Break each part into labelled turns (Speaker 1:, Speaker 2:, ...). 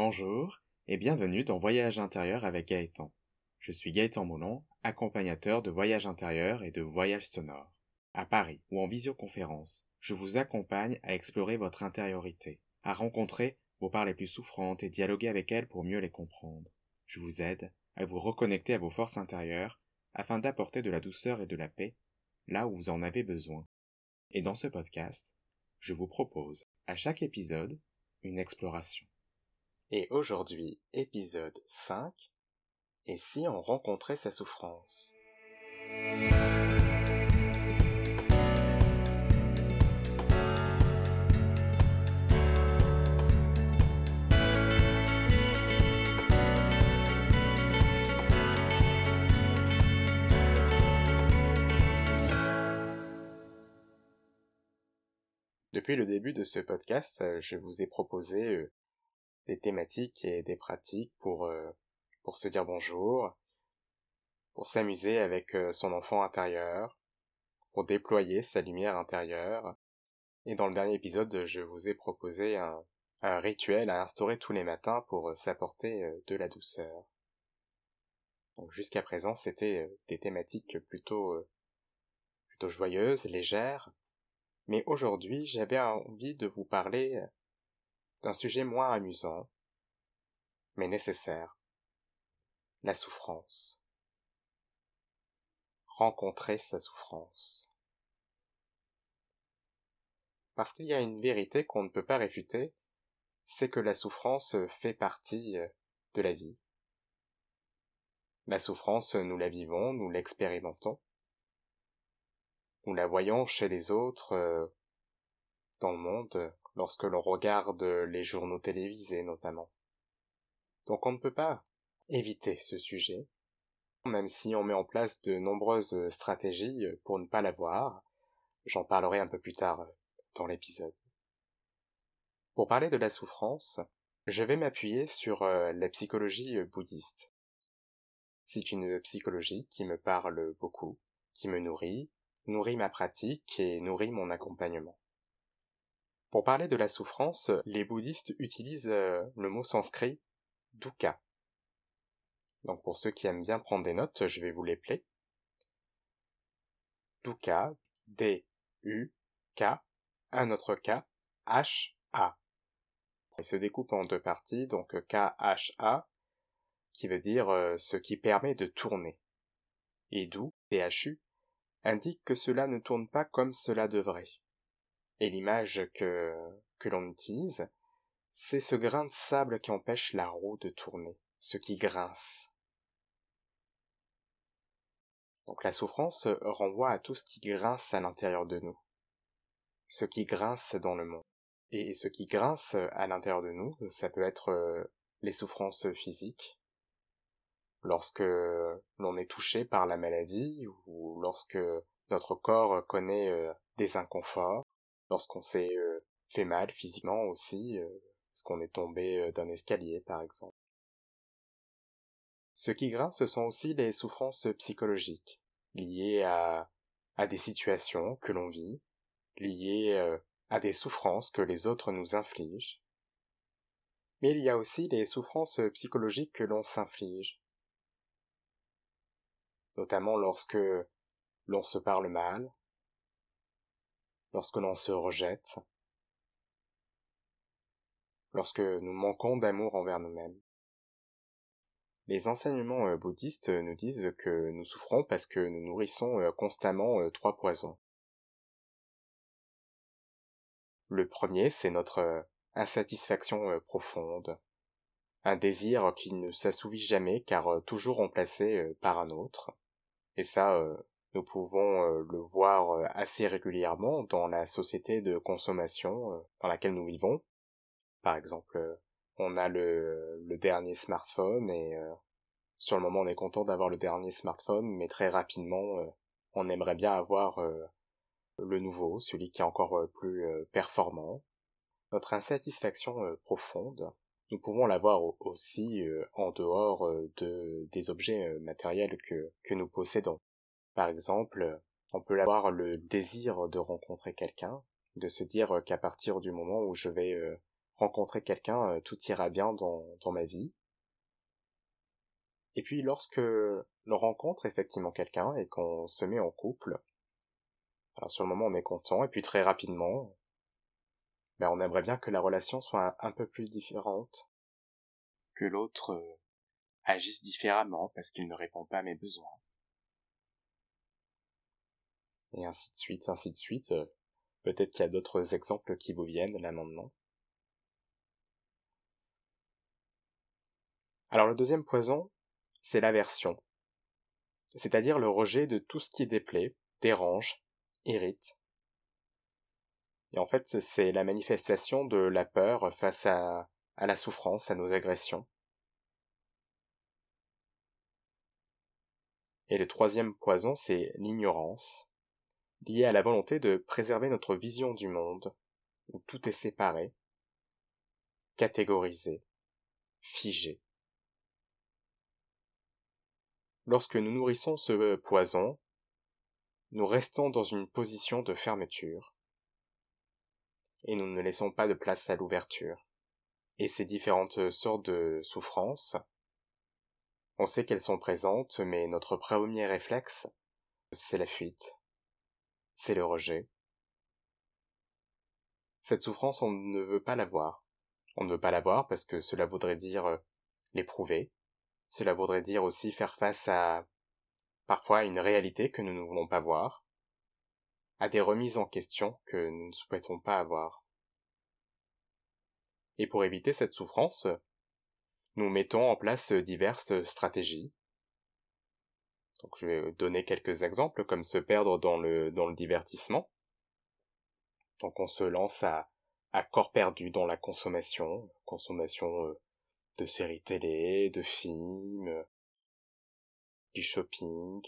Speaker 1: Bonjour et bienvenue dans Voyage intérieur avec Gaëtan. Je suis Gaëtan Moulon, accompagnateur de voyages intérieurs et de voyages sonores. À Paris ou en visioconférence, je vous accompagne à explorer votre intériorité, à rencontrer vos parts les plus souffrantes et dialoguer avec elles pour mieux les comprendre. Je vous aide à vous reconnecter à vos forces intérieures afin d'apporter de la douceur et de la paix là où vous en avez besoin. Et dans ce podcast, je vous propose à chaque épisode une exploration. Et aujourd'hui, épisode 5, et si on rencontrait sa souffrance? Depuis le début de ce podcast, euh, je vous ai proposé euh, des thématiques et des pratiques pour, euh, pour se dire bonjour, pour s'amuser avec son enfant intérieur, pour déployer sa lumière intérieure. Et dans le dernier épisode, je vous ai proposé un, rituel à instaurer tous les matins pour s'apporter de la douceur. Jusqu'à présent, c'était des thématiques plutôt plutôt joyeuses, légères, mais aujourd'hui j'avais envie de vous parler euh, d'un sujet moins amusant, mais nécessaire. La souffrance. Rencontrer sa souffrance. Parce qu'il y a une vérité qu'on ne peut pas réfuter, c'est que la souffrance fait partie euh, de la vie. La souffrance, nous la vivons, nous l'expérimentons. Nous la voyons chez les autres euh, dans le monde lorsque l'on regarde les journaux télévisés notamment. Donc on ne peut pas éviter ce sujet, même si on met en place de nombreuses stratégies pour ne pas la voir. J'en parlerai un peu plus tard dans l'épisode. Pour parler de la souffrance, je vais m'appuyer sur euh, la psychologie bouddhiste. C'est une psychologie qui me parle beaucoup, qui me nourrit, nourrit ma pratique et nourrit mon accompagnement. Pour parler de la souffrance, les bouddhistes utilisent euh, le mot sanskrit dukkha. Donc pour ceux qui aiment bien prendre des notes, je vais vous les plaire. Dukkha, D-U-K, un autre K, H-A. Il se découpe en deux parties, donc K-H-A, qui veut dire euh, ce qui permet de tourner. Et d'où, D-H-U, indique que cela ne tourne pas comme cela devrait. Et l'image que, l'on utilise, c'est ce grain de sable qui empêche la roue de tourner, ce qui grince. Donc la souffrance renvoie à tout ce qui grince à l'intérieur de nous, ce qui grince dans le monde. Et ce qui grince à l'intérieur de nous, ça peut être euh, les souffrances physiques, lorsque l'on est touché par la maladie ou lorsque notre corps connaît euh, des inconforts, lorsqu'on s'est euh, fait mal physiquement aussi, euh, parce qu'on est tombé d'un escalier par exemple. Ce qui grince, ce sont aussi les souffrances psychologiques, liées à, à des situations que l'on vit, liées à des souffrances que les autres nous infligent. Mais il y a aussi les souffrances psychologiques que l'on s'inflige, notamment lorsque l'on se parle mal, lorsque l'on se rejette, lorsque nous manquons d'amour envers nous-mêmes. Les enseignements euh, bouddhistes nous disent que nous souffrons parce que nous nourrissons euh, constamment euh, trois poisons. Le premier, c'est notre insatisfaction profonde, un désir qui ne s'assouvit jamais car toujours remplacé par un autre. Et ça, euh, nous pouvons euh, le voir euh, assez régulièrement dans la société de consommation dans laquelle nous vivons. Par exemple, on a le, dernier smartphone et sur le moment on est content d'avoir le dernier smartphone, mais très rapidement on aimerait bien avoir le nouveau, celui qui est encore plus performant. Notre insatisfaction profonde, nous pouvons l'avoir aussi euh, en dehors euh, de, des objets euh, matériels que nous possédons. Par exemple, on peut avoir le désir de rencontrer quelqu'un, de se dire qu'à partir du moment où je vais rencontrer quelqu'un, tout ira bien dans, ma vie. Et puis lorsque l'on rencontre effectivement quelqu'un et qu'on se met en couple, alors sur le moment on est content et puis très rapidement, ben on aimerait bien que la relation soit un, peu plus différente, que l'autre euh, agisse différemment parce qu'il ne répond pas à mes besoins. Et ainsi de suite, ainsi de suite. Euh, peut-être qu'il y a d'autres exemples qui vous viennent là maintenant. Alors le deuxième poison, c'est l'aversion, c'est-à-dire le rejet de tout ce qui déplaît, dérange, irrite. Et en fait, c'est la manifestation de la peur face à, à la souffrance, à nos agressions. Et le troisième poison, c'est l'ignorance, liée à la volonté de préserver notre vision du monde, où tout est séparé, catégorisé, figé. Lorsque nous nourrissons ce poison, nous restons dans une position de fermeture, et nous ne laissons pas de place à l'ouverture. Et ces différentes sortes de souffrances, on sait qu'elles sont présentes, mais notre premier réflexe, c'est la fuite, c'est le rejet. Cette souffrance, on ne veut pas la voir. On ne veut pas la voir parce que cela voudrait dire euh, l'éprouver, cela voudrait dire aussi faire face à parfois une réalité que nous ne voulons pas voir, à des remises en question que nous ne souhaitons pas avoir. Et pour éviter cette souffrance, nous mettons en place diverses stratégies. Donc je vais donner quelques exemples comme se perdre dans le, dans le divertissement. Donc on se lance à, à corps perdu dans la consommation, consommation euh, de séries télé, de films, du shopping.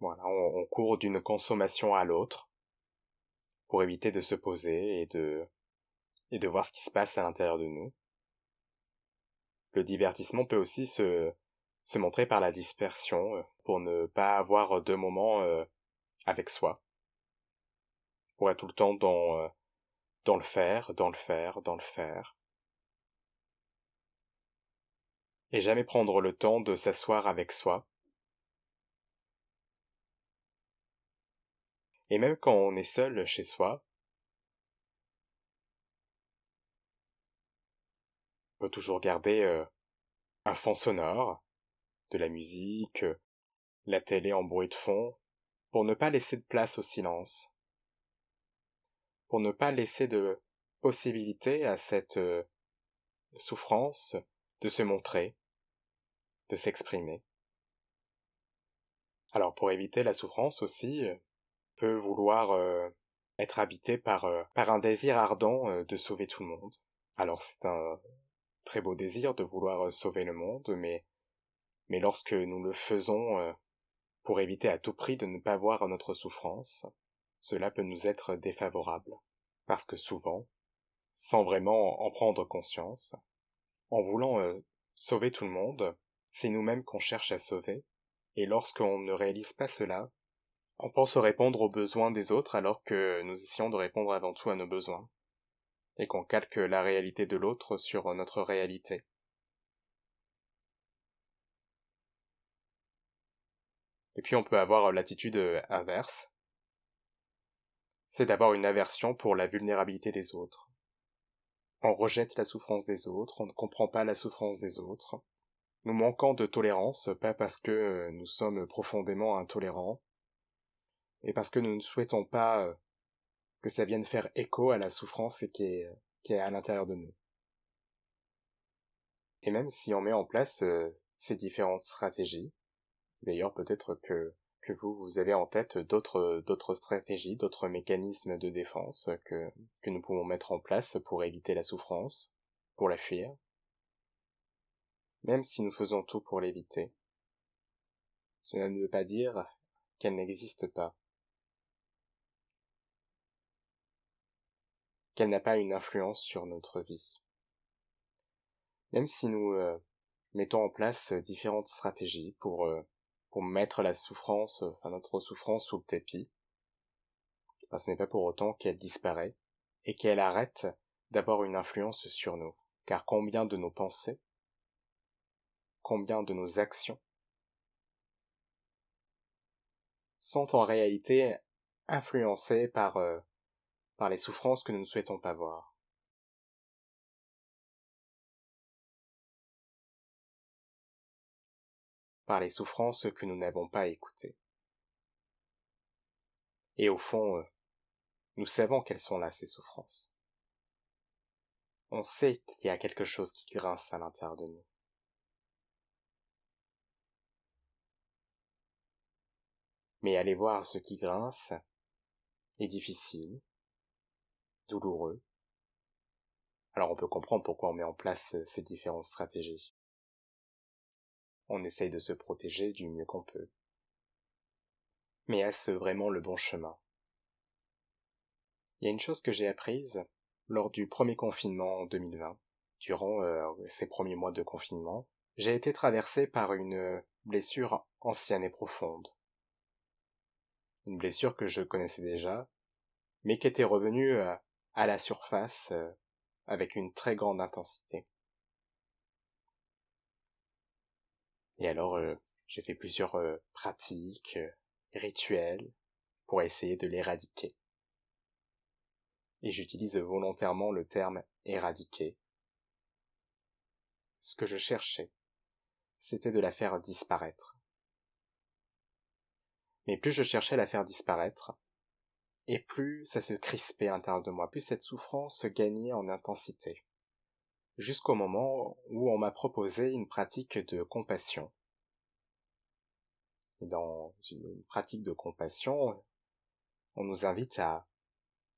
Speaker 1: Voilà, on, court d'une consommation à l'autre pour éviter de se poser et de et de voir ce qui se passe à l'intérieur de nous. Le divertissement peut aussi se se montrer par la dispersion euh, pour ne pas avoir de moments euh, avec soi. Pour être tout le temps dans euh, dans le faire, dans le faire, dans le faire. et jamais prendre le temps de s'asseoir avec soi. Et même quand on est seul chez soi, on peut toujours garder euh, un fond sonore, de la musique, la télé en bruit de fond, pour ne pas laisser de place au silence, pour ne pas laisser de possibilité à cette euh, souffrance de se montrer, de s'exprimer. Alors pour éviter la souffrance aussi, euh, peut vouloir euh, être habité par, euh, par un désir ardent de sauver tout le monde. Alors c'est un très beau désir de vouloir sauver le monde, mais, mais lorsque nous le faisons pour éviter à tout prix de ne pas voir notre souffrance, cela peut nous être défavorable. Parce que souvent, sans vraiment en prendre conscience, en voulant sauver tout le monde, c'est nous-mêmes qu'on cherche à sauver, et lorsqu'on ne réalise pas cela, on pense répondre aux besoins des autres alors que nous essayons de répondre avant tout à nos besoins, et qu'on calque la réalité de l'autre sur notre réalité. Et puis on peut avoir l'attitude inverse, c'est d'avoir une aversion pour la vulnérabilité des autres. On rejette la souffrance des autres, on ne comprend pas la souffrance des autres, nous manquons de tolérance, pas parce que euh, nous sommes profondément intolérants, mais parce que nous ne souhaitons pas euh, que ça vienne faire écho à la souffrance qui est, à l'intérieur de nous. Et même si on met en place euh, ces différentes stratégies, d'ailleurs peut-être que, que vous, vous avez en tête d'autres, d'autres stratégies, d'autres mécanismes de défense que, que nous pouvons mettre en place pour éviter la souffrance, pour la fuir, même si nous faisons tout pour l'éviter. Cela ne veut pas dire qu'elle n'existe pas, qu'elle n'a pas une influence sur notre vie. Même si nous euh, mettons en place différentes stratégies pour, euh, pour mettre la souffrance, enfin notre souffrance sous le tapis, ce n'est pas pour autant qu'elle disparaît, et qu'elle arrête d'avoir une influence sur nous, car combien de nos pensées, combien de nos actions sont en réalité influencées par, euh, par les souffrances que nous ne souhaitons pas voir. Par les souffrances que nous n'avons pas écoutées. Et au fond, euh, nous savons quelles sont là ces souffrances. On sait qu'il y a quelque chose qui grince à l'intérieur de nous. Mais aller voir ce qui grince est difficile, douloureux. Alors on peut comprendre pourquoi on met en place ces différentes stratégies on essaye de se protéger du mieux qu'on peut. Mais est-ce vraiment le bon chemin? Il y a une chose que j'ai apprise lors du premier confinement en 2020. Durant euh, ces premiers mois de confinement, j'ai été traversé par une blessure ancienne et profonde. Une blessure que je connaissais déjà, mais qui était revenue euh, à la surface euh, avec une très grande intensité. Et alors, euh, j'ai fait plusieurs euh, pratiques, euh, rituels, pour essayer de l'éradiquer. Et j'utilise volontairement le terme éradiquer. Ce que je cherchais, c'était de la faire disparaître. Mais plus je cherchais à la faire disparaître, et plus ça se crispait à l'intérieur de moi, plus cette souffrance gagnait en intensité jusqu'au moment où on m'a proposé une pratique de compassion. dans une pratique de compassion, on nous invite à,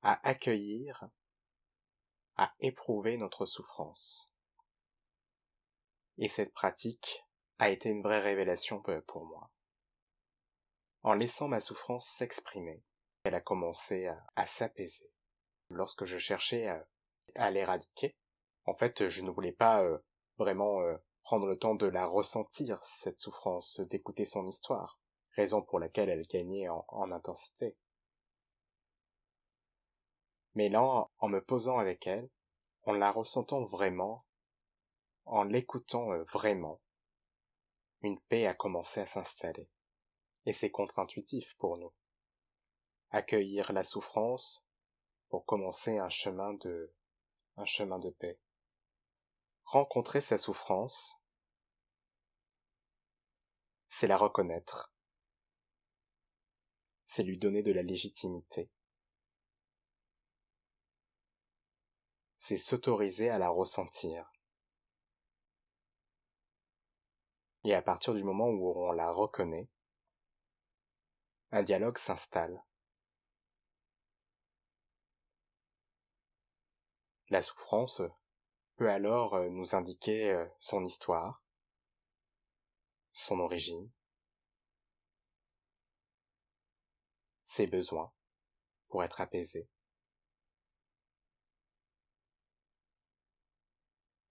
Speaker 1: accueillir, à éprouver notre souffrance. Et cette pratique a été une vraie révélation pour moi. En laissant ma souffrance s'exprimer, elle a commencé à, s'apaiser. Lorsque je cherchais à l'éradiquer, en fait, je ne voulais pas euh, vraiment euh, prendre le temps de la ressentir, cette souffrance, d'écouter son histoire, raison pour laquelle elle gagnait en, en intensité. Mais là, en me posant avec elle, en la ressentant vraiment, en l'écoutant euh, vraiment, une paix a commencé à s'installer. Et c'est contre-intuitif pour nous. Accueillir la souffrance pour commencer un chemin de, un chemin de paix rencontrer sa souffrance, c'est la reconnaître, c'est lui donner de la légitimité, c'est s'autoriser à la ressentir. Et à partir du moment où on la reconnaît, un dialogue s'installe. La souffrance peut alors euh, nous indiquer euh, son histoire, son origine, ses besoins pour être apaisé.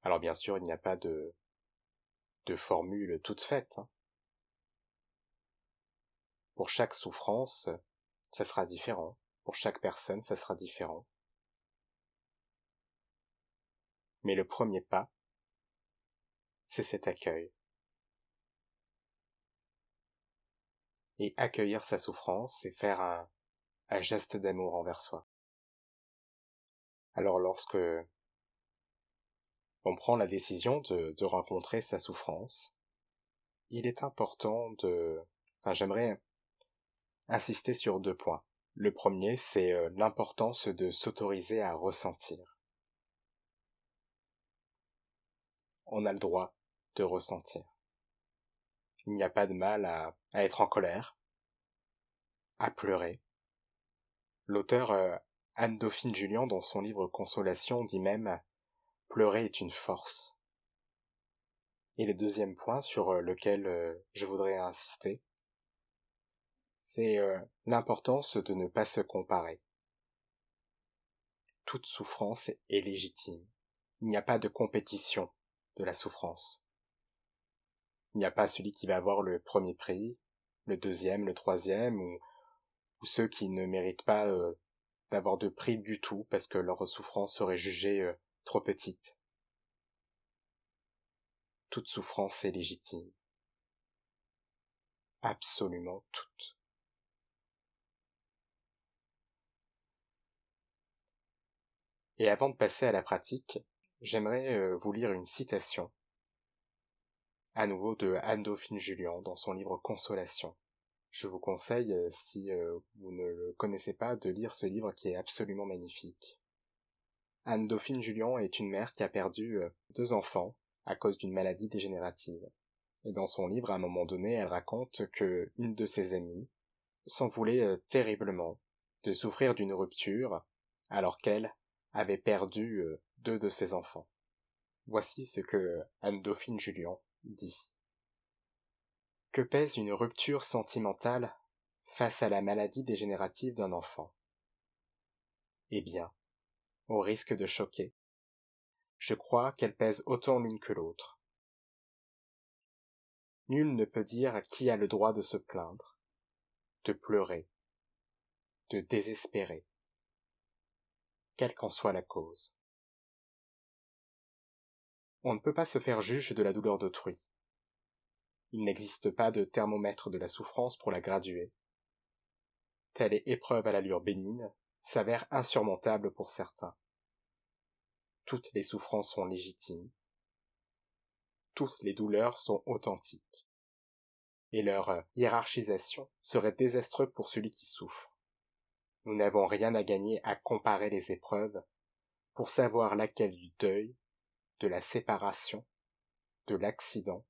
Speaker 1: Alors bien sûr, il n'y a pas de, de formule toute faite. Hein. Pour chaque souffrance, ça sera différent. Pour chaque personne, ça sera différent. Mais le premier pas, c'est cet accueil. Et accueillir sa souffrance, c'est faire un, geste d'amour envers soi. Alors lorsque on prend la décision de, rencontrer sa souffrance, il est important de... Enfin, j'aimerais insister sur deux points. Le premier, c'est euh, l'importance de s'autoriser à ressentir. On a le droit de ressentir. Il n'y a pas de mal à, être en colère, à pleurer. L'auteur euh, Anne-Dauphine Julien, dans son livre Consolation, dit même Pleurer est une force. Et le deuxième point sur euh, lequel euh, je voudrais insister, c'est l'importance de ne pas se comparer. Toute souffrance est légitime. Il n'y a pas de compétition de la souffrance. Il n'y a pas celui qui va avoir le premier prix, le deuxième, le troisième, ou, ceux qui ne méritent pas euh, d'avoir de prix du tout parce que leur souffrance serait jugée euh, trop petite. Toute souffrance est légitime. Absolument toute. Et avant de passer à la pratique, j'aimerais euh, vous lire une citation, à nouveau de Anne-Dauphine Julien dans son livre Consolation. Je vous conseille, euh, si euh, vous ne le connaissez pas, de lire ce livre qui est absolument magnifique. Anne-Dauphine Julien est une mère qui a perdu deux enfants à cause d'une maladie dégénérative. Et dans son livre, à un moment donné, elle raconte que une de ses amies s'en voulait terriblement de souffrir d'une rupture alors qu'elle, avait perdu deux de ses enfants. Voici ce que Anne-Dauphine Julien dit. Que pèse une rupture sentimentale face à la maladie dégénérative d'un enfant? Eh bien, au risque de choquer, je crois qu'elle pèse autant l'une que l'autre. Nul ne peut dire qui a le droit de se plaindre, de pleurer, de désespérer quelle qu'en soit la cause. On ne peut pas se faire juge de la douleur d'autrui. Il n'existe pas de thermomètre de la souffrance pour la graduer. Telle épreuve à l'allure bénigne s'avère insurmontable pour certains. Toutes les souffrances sont légitimes. Toutes les douleurs sont authentiques. Et leur hiérarchisation serait désastreuse pour celui qui souffre. Nous n'avons rien à gagner à comparer les épreuves pour savoir laquelle du deuil, de la séparation, de l'accident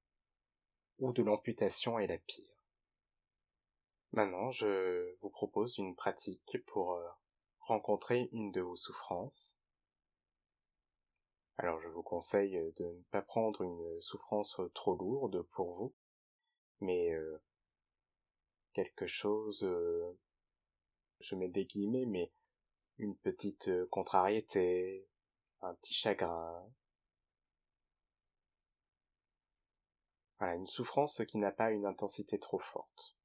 Speaker 1: ou de l'amputation est la pire. Maintenant, je vous propose une pratique pour euh, rencontrer une de vos souffrances. Alors je vous conseille de ne pas prendre une souffrance trop lourde pour vous, mais euh, quelque chose euh, je mets des guillemets, mais une petite euh, contrariété, un petit chagrin. Une souffrance qui n'a pas une intensité trop forte.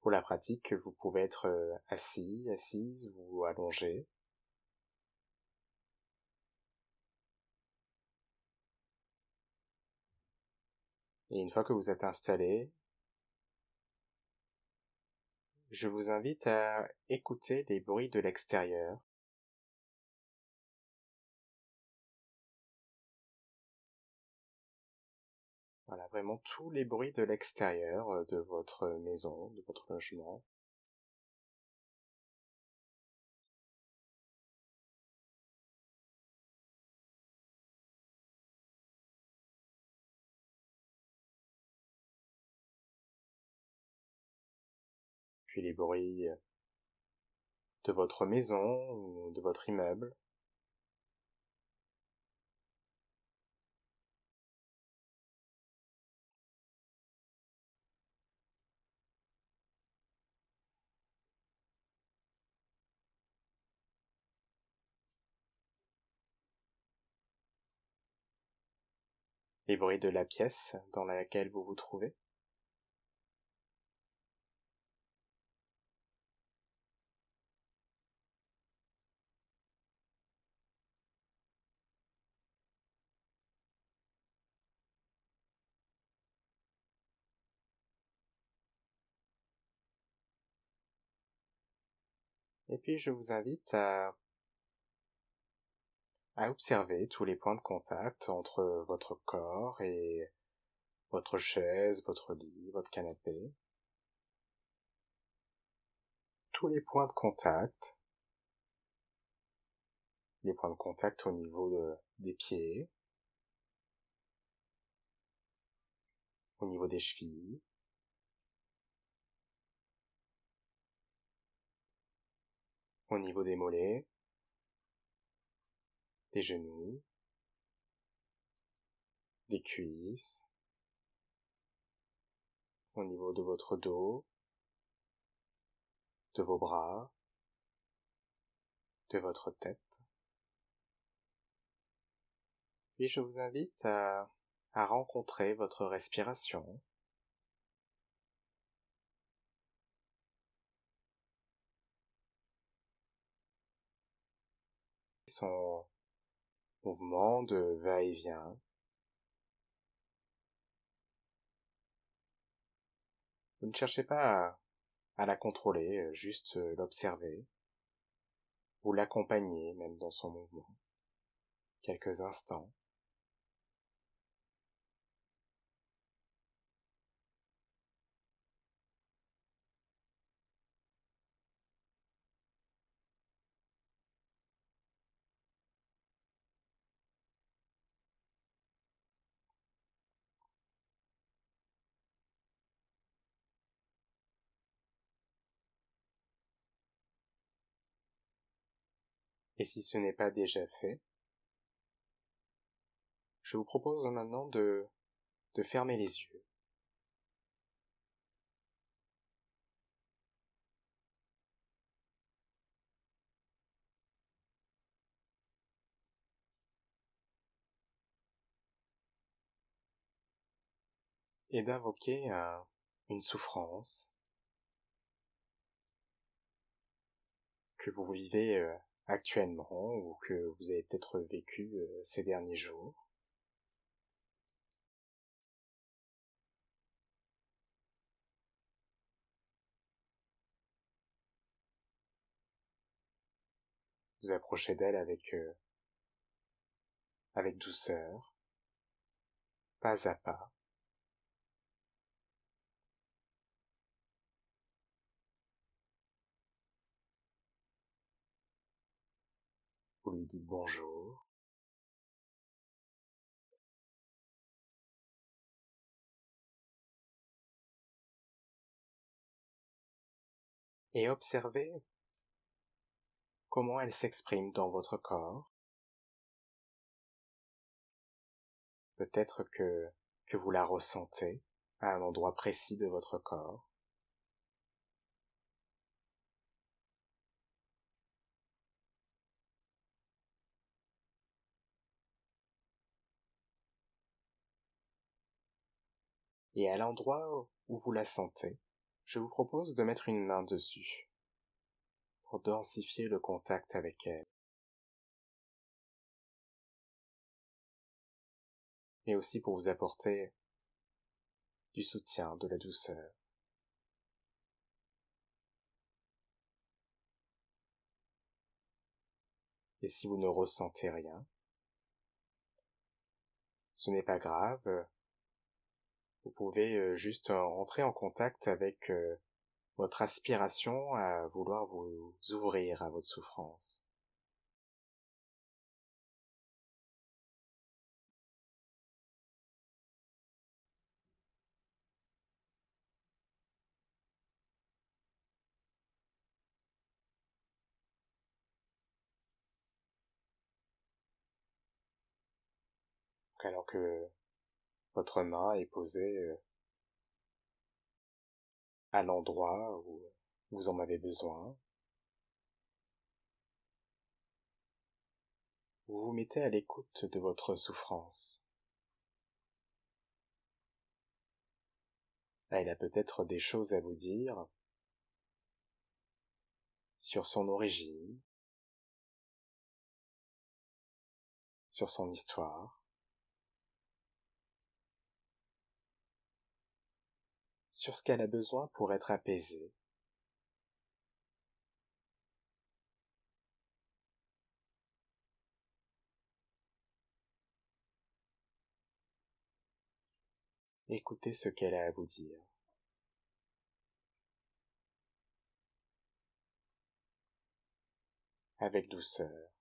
Speaker 1: Pour la pratique, vous pouvez être euh, assis, assise ou allongé. Et une fois que vous êtes installé, je vous invite à écouter les bruits de l'extérieur. Voilà, vraiment tous les bruits de l'extérieur euh, de votre maison, de votre logement. les bruits de votre maison ou de votre immeuble. Les bruits de la pièce dans laquelle vous vous trouvez. Et puis je vous invite à, à observer tous les points de contact entre votre corps et votre chaise, votre lit, votre canapé. Tous les points de contact, les points de contact au niveau des pieds, au niveau des chevilles, au niveau des mollets, des genoux, des cuisses, au niveau de votre dos, de vos bras, de votre tête. Puis je vous invite à, rencontrer votre respiration de va-et-vient. Vous ne cherchez pas à, la contrôler, juste l'observer. Vous l'accompagnez même dans son mouvement. Quelques instants. Et si ce n'est pas déjà fait, je vous propose maintenant de, de fermer les yeux. et d'invoquer une souffrance que vous vivez euh, actuellement ou que vous avez peut-être vécu euh, ces derniers jours? Vous approchez d'elle avec euh, avec douceur, pas à pas. Lui dites bonjour. Et observez comment elle s'exprime dans votre corps. Peut-être que vous la ressentez à un endroit précis de votre corps. Et à l'endroit où vous la sentez, je vous propose de mettre une main dessus pour densifier le contact avec elle. Et aussi pour vous apporter du soutien, de la douceur. Et si vous ne ressentez rien, ce n'est pas grave, vous pouvez euh, juste entrer en contact avec euh, votre aspiration à vouloir vous ouvrir à votre souffrance. alors que votre main est posée euh, à l'endroit où vous en avez besoin. Vous vous mettez à l'écoute de votre souffrance. Elle a peut-être des choses à vous dire sur son origine, sur son histoire. Sur ce qu'elle a besoin pour être apaisée. Écoutez ce qu'elle a à vous dire. Avec douceur.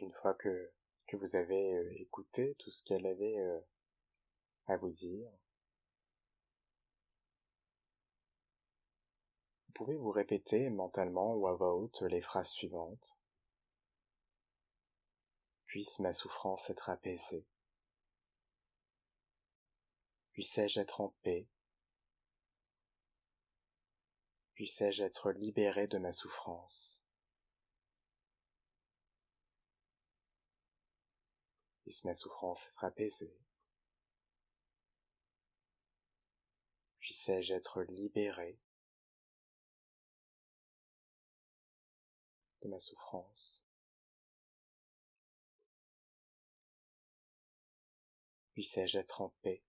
Speaker 1: Une fois que, que vous avez euh, écouté tout ce qu'elle avait euh, à vous dire. Vous pouvez vous répéter mentalement ou à voix haute les phrases suivantes. Puisse ma souffrance être apaisée. Puissais-je être en paix? Puissais-je être libéré de ma souffrance? Puisse ma souffrance être apaisée Puissais-je être libéré de ma souffrance? Puissais-je être en paix?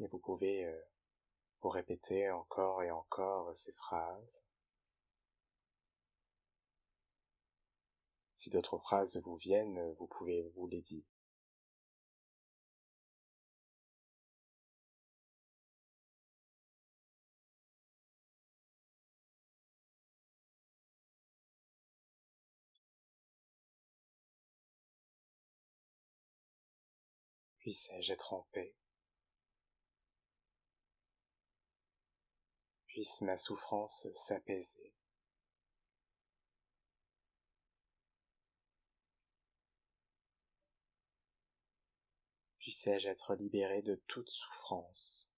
Speaker 1: Et vous pouvez euh, vous répéter encore et encore ces phrases. Si d'autres phrases vous viennent, vous pouvez vous les dire. Puissais-je être en paix? Puisse ma souffrance s'apaiser. Puissais-je être libéré de toute souffrance.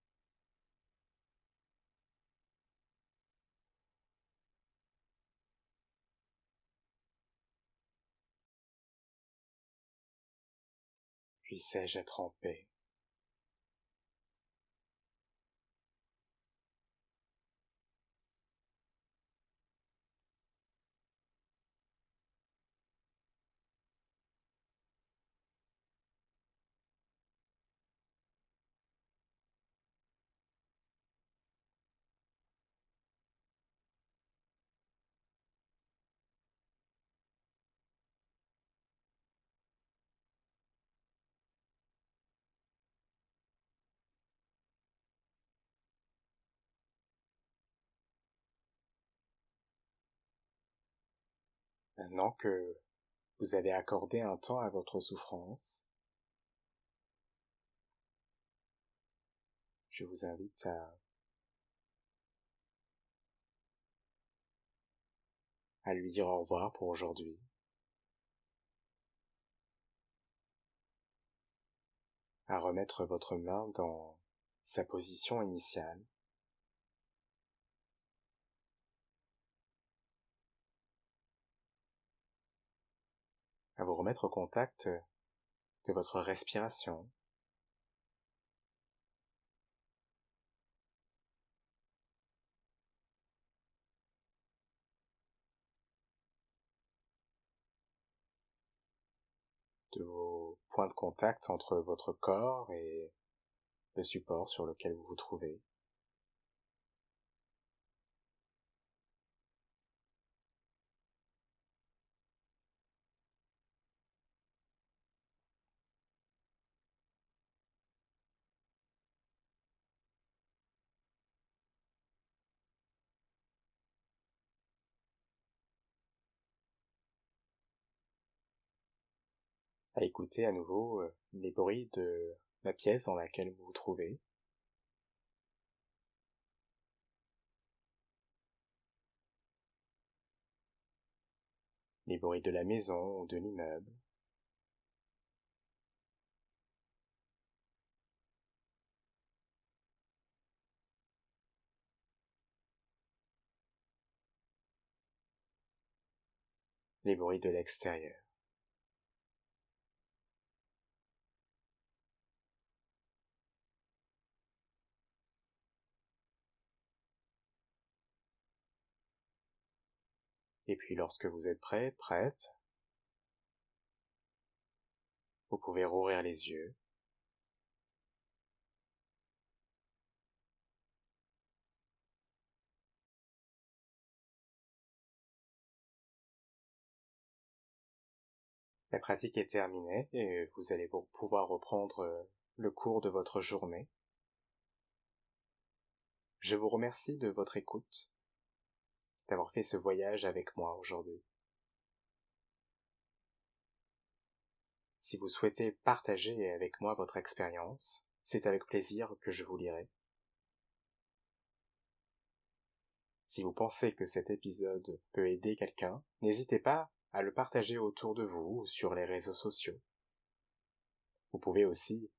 Speaker 1: Puissais-je être en paix. Maintenant que vous avez accordé un temps à votre souffrance, je vous invite à lui dire au revoir pour aujourd'hui. à remettre votre main dans sa position initiale. À vous remettre au contact de votre respiration. de vos points de contact entre votre corps et le support sur lequel vous vous trouvez. Écouter à nouveau euh, les bruits de la pièce dans laquelle vous vous trouvez. Les bruits de la maison ou de l'immeuble. Les bruits de l'extérieur. Et puis lorsque vous êtes prêt, prête, vous pouvez rouvrir les yeux. La pratique est terminée et vous allez pouvoir reprendre le cours de votre journée. Je vous remercie de votre écoute d'avoir fait ce voyage avec moi aujourd'hui. Si vous souhaitez partager avec moi votre expérience, c'est avec plaisir que je vous lirai. Si vous pensez que cet épisode peut aider quelqu'un, n'hésitez pas à le partager autour de vous ou sur les réseaux sociaux. Vous pouvez aussi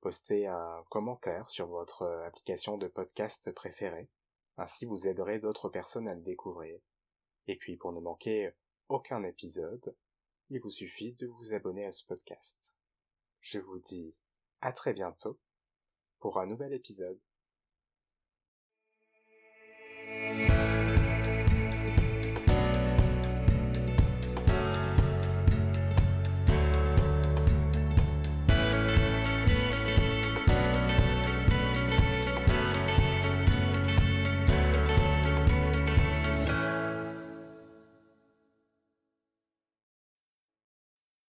Speaker 1: poster un commentaire sur votre application de podcast préférée ainsi vous aiderez d'autres personnes à le découvrir. Et puis pour ne manquer aucun épisode, il vous suffit de vous abonner à ce podcast. Je vous dis à très bientôt pour un nouvel épisode.